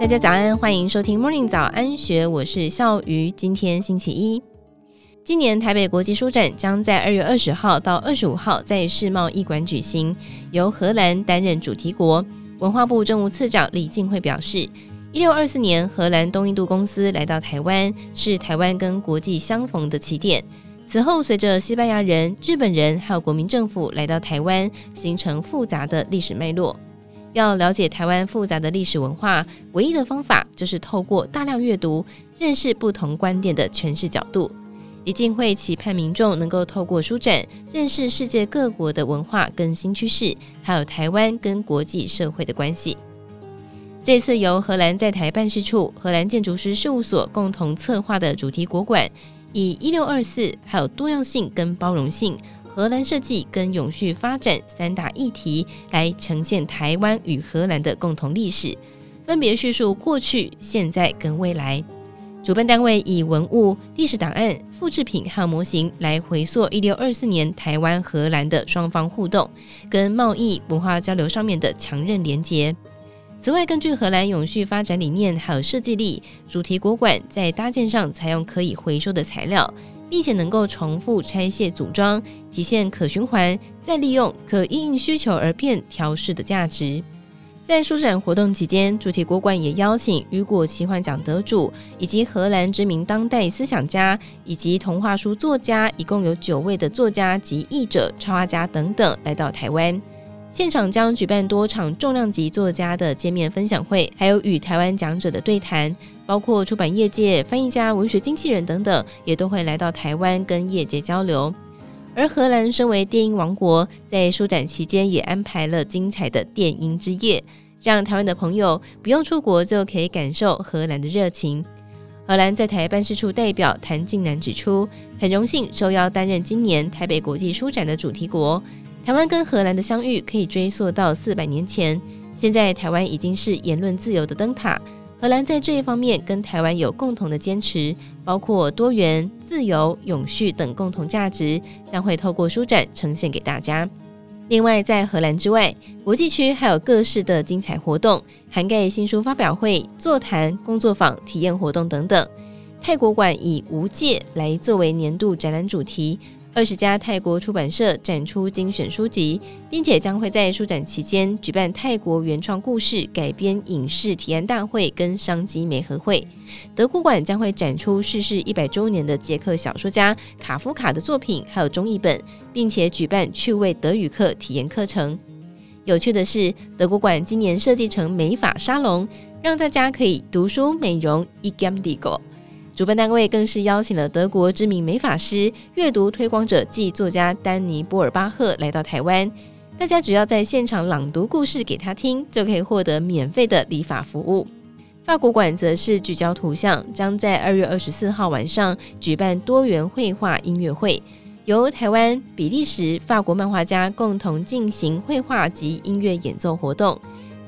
大家早安，欢迎收听 Morning 早安学，我是笑鱼。今天星期一，今年台北国际书展将在二月二十号到二十五号在世贸一馆举行，由荷兰担任主题国。文化部政务次长李静慧表示，一六二四年荷兰东印度公司来到台湾，是台湾跟国际相逢的起点。此后，随着西班牙人、日本人还有国民政府来到台湾，形成复杂的历史脉络。要了解台湾复杂的历史文化，唯一的方法就是透过大量阅读，认识不同观点的诠释角度。李静会期盼民众能够透过书展，认识世界各国的文化跟新趋势，还有台湾跟国际社会的关系。这次由荷兰在台办事处、荷兰建筑师事务所共同策划的主题国馆，以“一六二四”还有多样性跟包容性。荷兰设计跟永续发展三大议题来呈现台湾与荷兰的共同历史，分别叙述过去、现在跟未来。主办单位以文物、历史档案、复制品和模型来回溯一六二四年台湾荷兰的双方互动跟贸易文化交流上面的强韧连结。此外，根据荷兰永续发展理念还有设计力，主题国馆在搭建上采用可以回收的材料。并且能够重复拆卸组装，体现可循环、再利用、可因应需求而变调试的价值。在书展活动期间，主题国馆也邀请雨果奇幻奖得主，以及荷兰知名当代思想家以及童话书作家，一共有九位的作家及译者、插画家等等来到台湾。现场将举办多场重量级作家的见面分享会，还有与台湾讲者的对谈，包括出版业界、翻译家、文学经纪人等等，也都会来到台湾跟业界交流。而荷兰身为电音王国，在书展期间也安排了精彩的电音之夜，让台湾的朋友不用出国就可以感受荷兰的热情。荷兰在台办事处代表谭静南指出，很荣幸受邀担任今年台北国际书展的主题国。台湾跟荷兰的相遇可以追溯到四百年前，现在台湾已经是言论自由的灯塔。荷兰在这一方面跟台湾有共同的坚持，包括多元、自由、永续等共同价值，将会透过书展呈现给大家。另外，在荷兰之外，国际区还有各式的精彩活动，涵盖新书发表会、座谈、工作坊、体验活动等等。泰国馆以无界来作为年度展览主题。二十家泰国出版社展出精选书籍，并且将会在书展期间举办泰国原创故事改编影视提案大会跟商机媒合会。德国馆将会展出逝世一百周年的捷克小说家卡夫卡的作品，还有中译本，并且举办趣味德语课体验课程。有趣的是，德国馆今年设计成美发沙龙，让大家可以读书美容一 game digo。主办单位更是邀请了德国知名美发师、阅读推广者暨作家丹尼·波尔巴赫来到台湾。大家只要在现场朗读故事给他听，就可以获得免费的理发服务。法国馆则是聚焦图像，将在二月二十四号晚上举办多元绘画音乐会，由台湾、比利时、法国漫画家共同进行绘画及音乐演奏活动。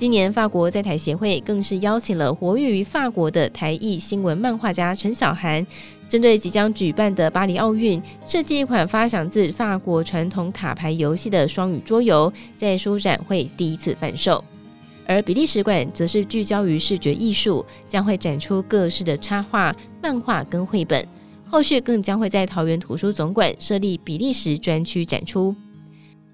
今年法国在台协会更是邀请了活跃于法国的台裔新闻漫画家陈小涵，针对即将举办的巴黎奥运，设计一款发想自法国传统卡牌游戏的双语桌游，在书展会第一次贩售。而比利时馆则是聚焦于视觉艺术，将会展出各式的插画、漫画跟绘本。后续更将会在桃园图书总馆设立比利时专区展出。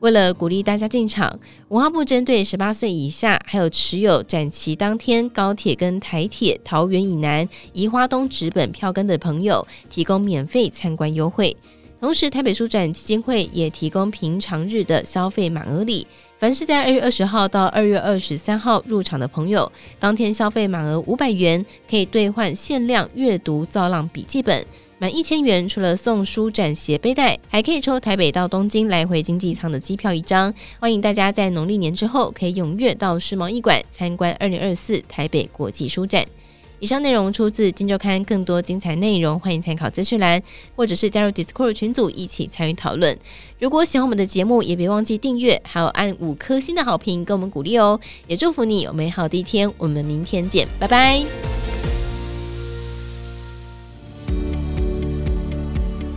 为了鼓励大家进场，文化部针对十八岁以下，还有持有展期当天高铁跟台铁桃园以南、宜花东直本票根的朋友，提供免费参观优惠。同时，台北书展基金会也提供平常日的消费满额礼，凡是在二月二十号到二月二十三号入场的朋友，当天消费满额五百元，可以兑换限量阅读造浪笔记本。满一千元，除了送书展斜背带，还可以抽台北到东京来回经济舱的机票一张。欢迎大家在农历年之后可以踊跃到世贸艺馆参观二零二四台北国际书展。以上内容出自《金周刊》，更多精彩内容欢迎参考资讯栏，或者是加入 Discord 群组一起参与讨论。如果喜欢我们的节目，也别忘记订阅，还有按五颗星的好评给我们鼓励哦。也祝福你有美好的一天，我们明天见，拜拜。